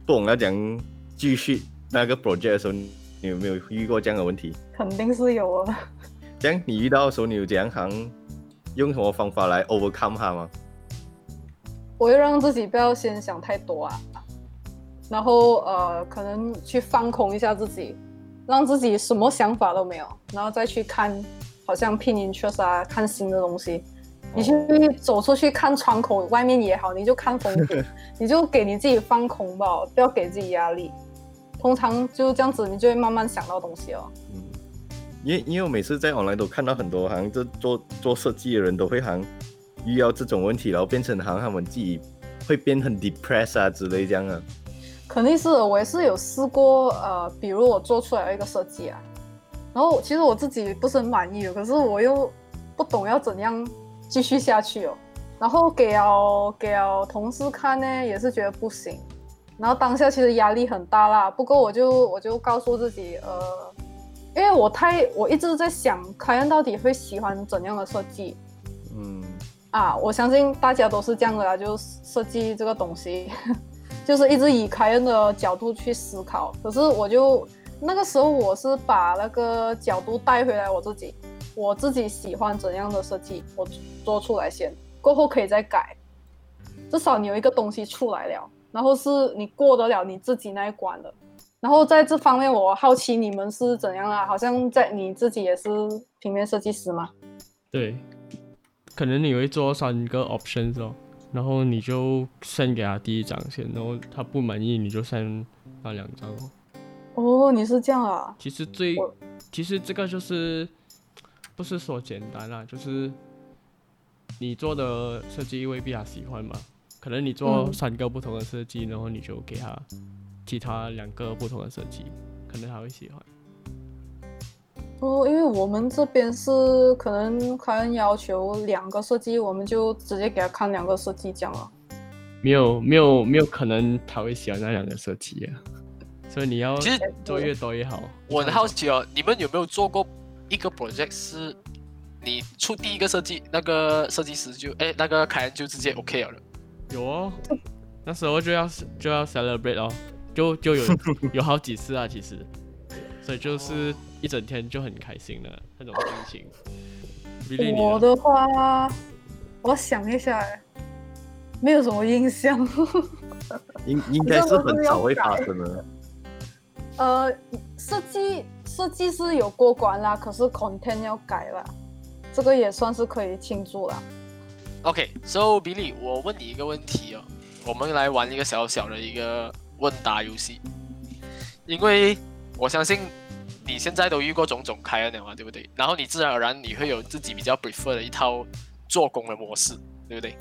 不懂要讲继续那个 project 的时候，你有没有遇过这样的问题？肯定是有啊。这样你遇到的时候，你有怎样好像用什么方法来 overcome 它吗？我会让自己不要先想太多啊，然后呃，可能去放空一下自己，让自己什么想法都没有，然后再去看，好像 Pinterest 啊，看新的东西。你去走出去看窗口外面也好，你就看风景，你就给你自己放空吧，不要给自己压力。通常就这样子，你就会慢慢想到东西哦。嗯，因为因为我每次在 online 都看到很多好像这做做设计的人都会好像遇到这种问题，然后变成好像他们自己会变很 depress 啊之类这样啊。肯定是，我也是有试过，呃，比如我做出来一个设计啊，然后其实我自己不是很满意的，可是我又不懂要怎样继续下去哦。然后给了给了同事看呢，也是觉得不行。然后当下其实压力很大啦，不过我就我就告诉自己，呃，因为我太我一直在想，凯恩到底会喜欢怎样的设计？嗯，啊，我相信大家都是这样的啦，就是设计这个东西，就是一直以凯恩的角度去思考。可是我就那个时候我是把那个角度带回来我自己，我自己喜欢怎样的设计，我做出来先，过后可以再改，至少你有一个东西出来了。然后是你过得了你自己那一关的，然后在这方面我好奇你们是怎样啊？好像在你自己也是平面设计师吗？对，可能你会做三个 options 哦，然后你就 send 给他第一张先，然后他不满意你就 send 那两张哦。哦，你是这样啊？其实最其实这个就是不是说简单啦，就是你做的设计未必他喜欢嘛，可能你做嗯三个不同的设计，然后你就给他其他两个不同的设计，可能他会喜欢。哦，因为我们这边是可能客人要求两个设计，我们就直接给他看两个设计这样了。没有没有没有可能他会喜欢那两个设计啊，所以你要其实做越多越好。我很好奇哦，你们有没有做过一个 project 是，你出第一个设计，那个设计师就哎那个凯恩就直接 OK 了。有哦，那时候就要就要 celebrate 哦，就就有有好几次啊，其实，所以就是一整天就很开心的那种心情。我的话，我想一下，哎，没有什么印象。应 应该是很少会发生的。呃，设计设计是有过关啦，可是 content 要改了，这个也算是可以庆祝啦。OK，so、Billy，我问你一个问题哦，我们来玩一个小小的一个问答游戏，因为我相信你现在都遇过种种开恩了嘛，对不对？然后你自然而然你会有自己比较 prefer 的一套做工的模式，对不对？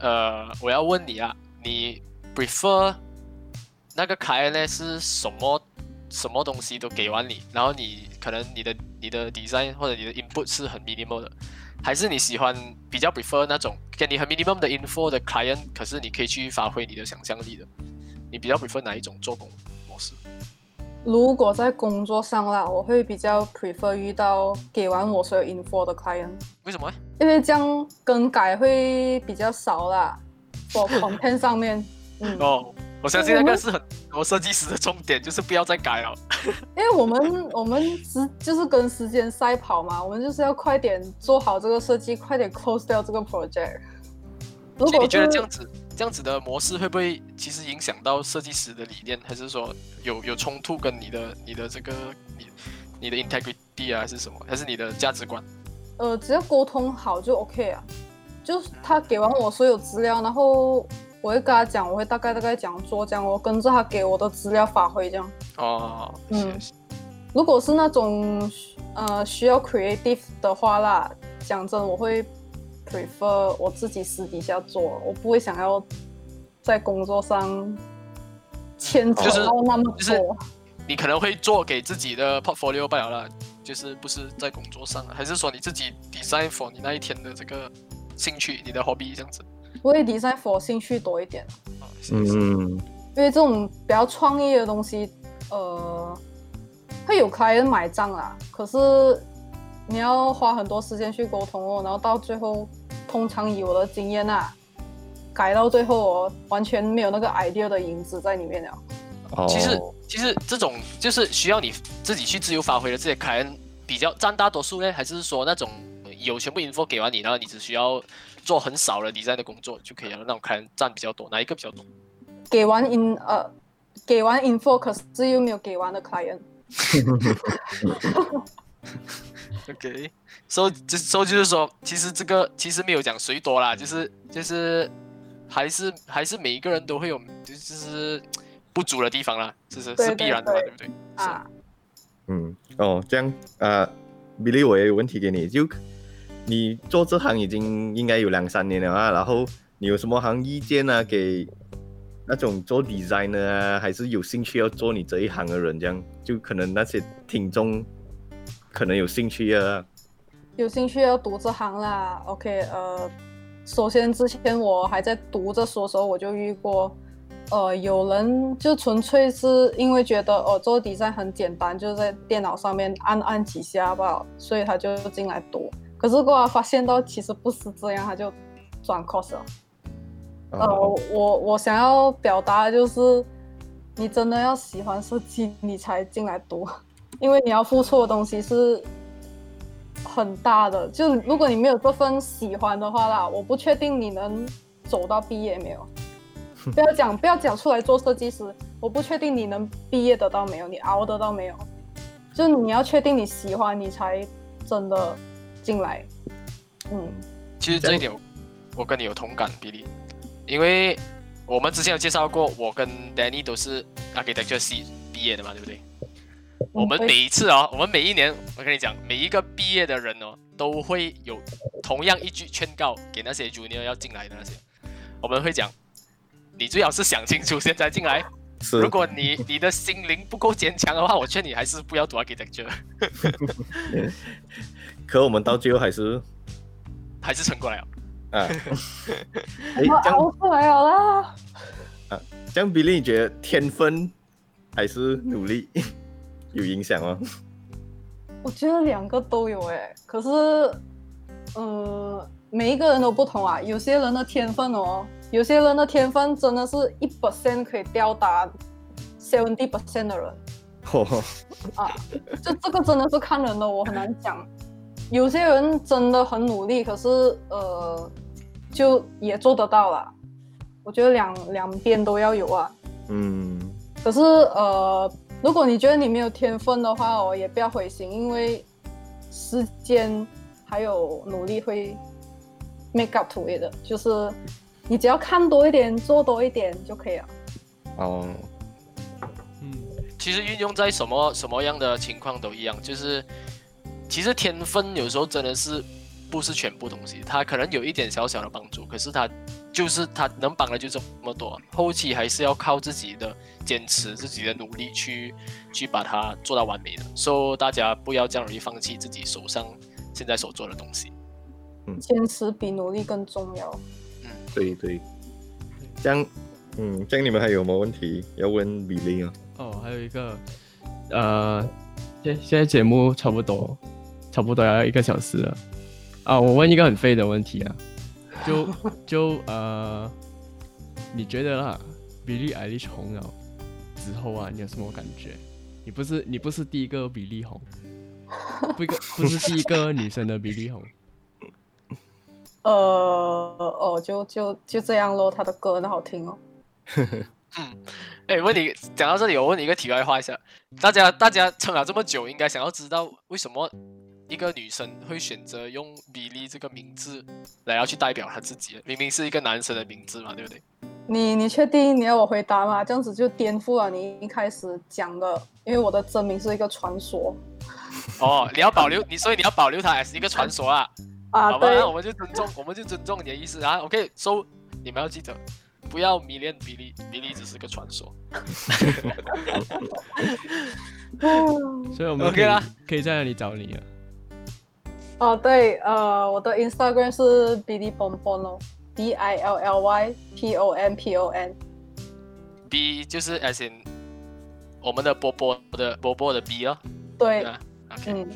呃，我要问你啊，你 prefer 那个凯恩呢是什么什么东西都给完你，然后你可能你的你的 design 或者你的 input 是很 minimal 的，还是你喜欢比较 prefer 那种给你很 minimum 的 info 的 client，可是你可以去发挥你的想象力的？你比较 prefer 哪一种做工？如果在工作上啦，我会比较 prefer 遇到给完我所有 info 的 client，为什么呢？因为这样更改会比较少啦。for content 上面，嗯，哦，我相信那个是很多设计师的重点，就是不要再改了。因为我们我们时就是跟时间赛跑嘛，我们就是要快点做好这个设计，快点 close 掉这个 project。如果你觉得这样子这样子的模式会不会其实影响到设计师的理念，还是说有有冲突跟你的你的这个你你的 integrity 啊，还是什么，还是你的价值观？呃，只要沟通好就 OK 啊。就是他给完我所有资料，然后我会跟他讲，我会大概大概讲做这样，我跟着他给我的资料发挥这样。哦，嗯如果是那种呃需要 creative 的话啦，讲真，我会 prefer 我自己私底下做，我不会想要在工作上牵扯就是到那么多。就是你可能会做给自己的 portfolio 罢了啦，就是不是在工作上，还是说你自己 design for 你那一天的这个兴趣，你的 hobby 这样子？我会 design for 兴趣多一点，嗯，因为这种比较创意的东西，呃，会有 client 买账啦，可是你要花很多时间去沟通哦，然后到最后，通常以我的经验啊，改到最后哦，完全没有那个 idea 的影子在里面了。哦，其实其实这种就是需要你自己去自由发挥的这些凯恩比较占大多数呢，还是说那种有全部 info 给完你，然后你只需要做很少的 design 的工作就可以了？那种凯恩占比较多，哪一个比较多？给完 in 呃，给完 info，可是又没有给完的 client。OK，所以就所以就是说，其实这个其实没有讲谁多啦，就是就是还是还是每一个人都会有，就是不足的地方啦，是是是必然的嘛，对对不对？啊，嗯，哦，这样啊、比利，我也有问题给你，就你做这行已经应该有两三年了啊，然后你有什么行意见啊？给那种做 designer 啊，还是有兴趣要做你这一行的人，这样就可能那些听众可能有兴趣啊。有兴趣要读这行啦。OK，呃，首先之前我还在读这书的时候，我就遇过，呃，有人就纯粹是因为觉得哦做 design 很简单，就在电脑上面按按几下吧，所以他就进来读。可是后来发现到其实不是这样，他就转 course 了。呃，哦，我我想要表达的就是，你真的要喜欢设计，你才进来读，因为你要付出的东西是很大的。就如果你没有这份喜欢的话啦，我不确定你能走到毕业没有。不要讲不要讲出来做设计师，我不确定你能毕业得到没有，你熬得到没有。就你要确定你喜欢，你才真的进来。嗯，其实这一点我我跟你有同感，比利，因为我们之前有介绍过，我跟 Danny 都是 architecture 系毕业的嘛，对不对？我们每一次哦，我们每一年，我跟你讲，每一个毕业的人哦，都会有同样一句劝告给那些 junior 要进来的那些，我们会讲，你最好是想清楚现在进来，是。如果你你的心灵不够坚强的话，我劝你还是不要读 architecture，可我们到最后还是还是撑过来了。啊，哎，我熬过来了啦。这样比利，你觉得天分还是努力有影响吗？我觉得两个都有哎，可是，呃，每一个人都不同啊。有些人的天分哦，有些人的天分真的是一 percent 可以吊打 seventy percent 的人哦，啊，就这个真的是看人的，我很难讲。有些人真的很努力，可是呃，就也做得到啦。我觉得两两边都要有啊。嗯，可是呃，如果你觉得你没有天分的话哦，也不要灰心，因为时间还有努力会 make up to it 的，就是你只要看多一点，做多一点就可以了。哦，嗯，其实运用在什么什么样的情况都一样，就是其实天分有时候真的是不是全部东西，它可能有一点小小的帮助，可是它就是他能帮的就这么多，后期还是要靠自己的坚持、自己的努力去去把它做到完美的。所、以大家不要这样容易放弃自己手上现在所做的东西。嗯坚持比努力更重要。嗯对对，这样，嗯，这样你们还有没有问题要问比利啊？哦，还有一个，呃，现现在节目差不多，差不多要一个小时了。啊，我问一个很废的问题啊，就就呃，你觉得啦，比利艾利红了之后啊，你有什么感觉？你不是你不是第一个比利红，不一个 不是第一个女生的比利红。呃，哦，就就就这样咯，她的歌很好听哦。嗯哎，问你讲到这里，我问你一个题外话一下，大家大家撑了这么久，应该想要知道为什么一个女生会选择用比利这个名字来要去代表她自己，明明是一个男生的名字嘛，对不对？你你确定你要我回答吗？这样子就颠覆了你一开始讲的，因为我的真名是一个传说哦，你要保留你，所以你要保留它还是一个传说啊，啊。好吧？那，我们就尊重，我们就尊重你的意思啊。OK，so、你们要记得，不要迷恋比利，比利只是个传说。所以我们可 OK 以啦可以在那里找你啊？哦，对，呃，我的 Instagram 是 Billy Bonbon 哦，B I L L Y P O N P O N。B 就是 as in 我们的波波的波波的 B 哦，对对，吧？OK，、嗯。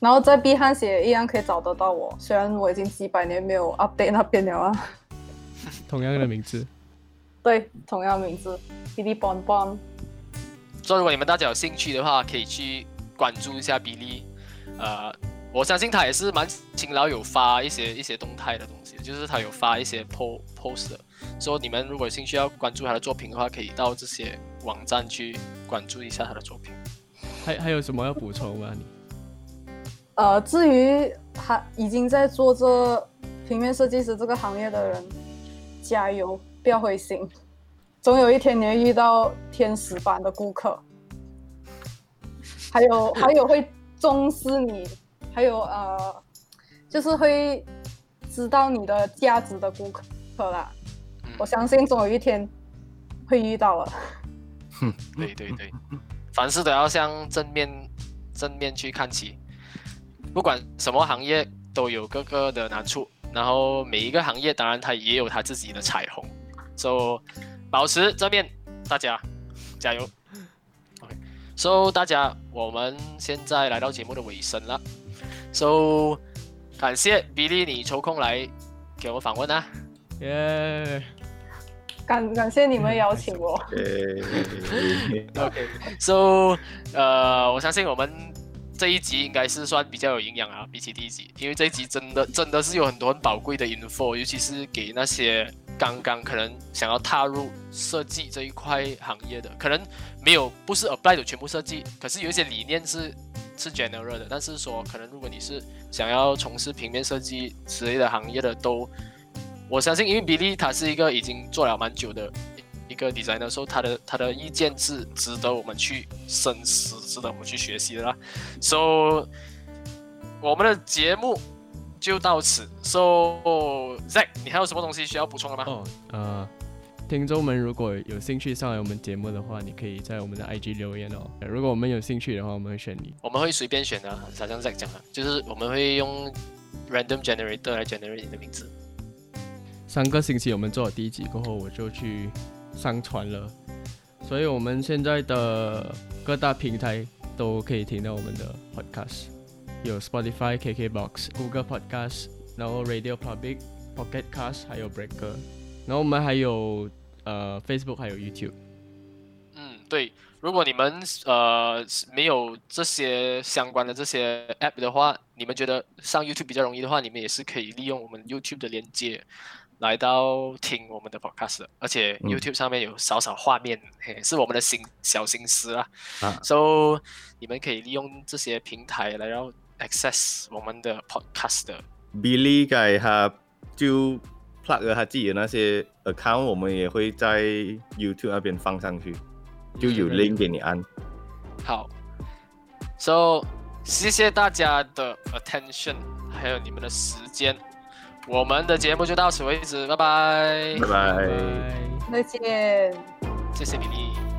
然后在 B 汉写一样可以找得到我，虽然我已经几百年没有 update 那边了啊。同样的名字。对，同样名字，Billy Bonbon。所以如果你们大家有兴趣的话，可以去关注一下比利。呃，我相信他也是蛮勤劳，有发一些一些动态的东西，就是他有发一些 po post 的。所以你们如果有兴趣要关注他的作品的话，可以到这些网站去关注一下他的作品。还还有什么要补充吗？你？呃，至于他已经在做这平面设计师这个行业的人，加油，不要灰心。总有一天你会遇到天使般的顾客，还有还有会重视你，还有呃，就是会知道你的价值的顾客啦。我相信总有一天会遇到 了。对对对，凡事都要向正面正面去看齐，不管什么行业都有各个的难处，然后每一个行业当然它也有它自己的彩虹，所以保持正面，大家加油。OK，so 大家我们现在来到节目的尾声了，so 感谢比利你抽空来给我访问啊，耶！感感谢你们邀请我。呃 OK，so 呃，我相信我们这一集应该是算比较有营养啊，比起第一集，因为这一集真的真的是有很多很宝贵的 info，尤其是给那些刚刚可能想要踏入设计这一块行业的，可能没有不是 apply 的全部设计，可是有一些理念是是 general 的，但是说可能如果你是想要从事平面设计之类的行业的都。我相信，因为比利他是一个已经做了蛮久的一个 designer，所以他的他的意见是值得我们去深思，值得我们去学习的啦。So，我们的节目就到此。So，Zack，你还有什么东西需要补充的吗？哦，呃，听众们如果有兴趣上来我们节目的话，你可以在我们的 IG 留言哦。如果我们有兴趣的话，我们会选你。我们会随便选的，好像 Zack 讲的，就是我们会用 random generator 来 generate 你的名字。三个星期我们做了第一集过后，我就去上传了，所以我们现在的各大平台都可以听到我们的 podcast，有 Spotify、KKBox、Google Podcast，然后 Radio Public、Pocket Cast，还有 Breaker，然后我们还有呃 Facebook，还有 YouTube。嗯，对，如果你们呃没有这些相关的这些 app 的话，你们觉得上 YouTube 比较容易的话，你们也是可以利用我们 YouTube 的连接。来到听我们的 podcast，而且 YouTube 上面有少少画面，嘿，是我们的心小心思啊。So 你们可以利用这些平台来让 access 我们的 podcast。Billy 改他就 plug 了他自己的那些 account，我们也会在 YouTube 那边放上去，就有 link 给你按。好，So 谢谢大家的 attention，还有你们的时间。我们的节目就到此为止，拜拜，拜拜，再见，谢谢米粒。